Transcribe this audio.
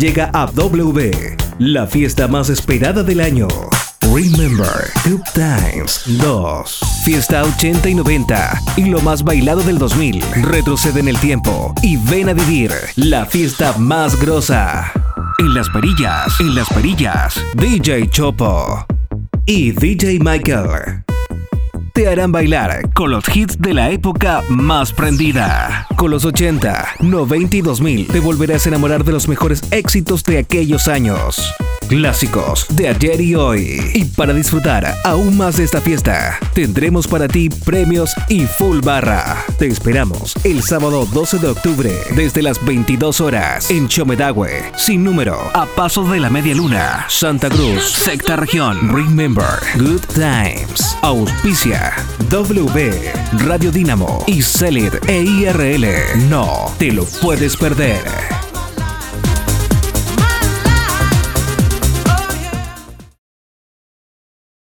llega a W, la fiesta más esperada del año. Remember Good Times 2. Fiesta 80 y 90 y lo más bailado del 2000. Retrocede en el tiempo y ven a vivir la fiesta más grosa. En las perillas, en las perillas, DJ Chopo y DJ Michael te harán bailar con los hits de la época más prendida. Con los 80, 90 y 2000 te volverás a enamorar de los mejores éxitos de aquellos años clásicos de ayer y hoy. Y para disfrutar aún más de esta fiesta, tendremos para ti premios y full barra. Te esperamos el sábado 12 de octubre desde las 22 horas en Chomedagüe, sin número, a pasos de la media luna, Santa Cruz, Secta Región. Remember, Good Times. Auspicia W, Radio Dínamo y Celit EIRL. No te lo puedes perder.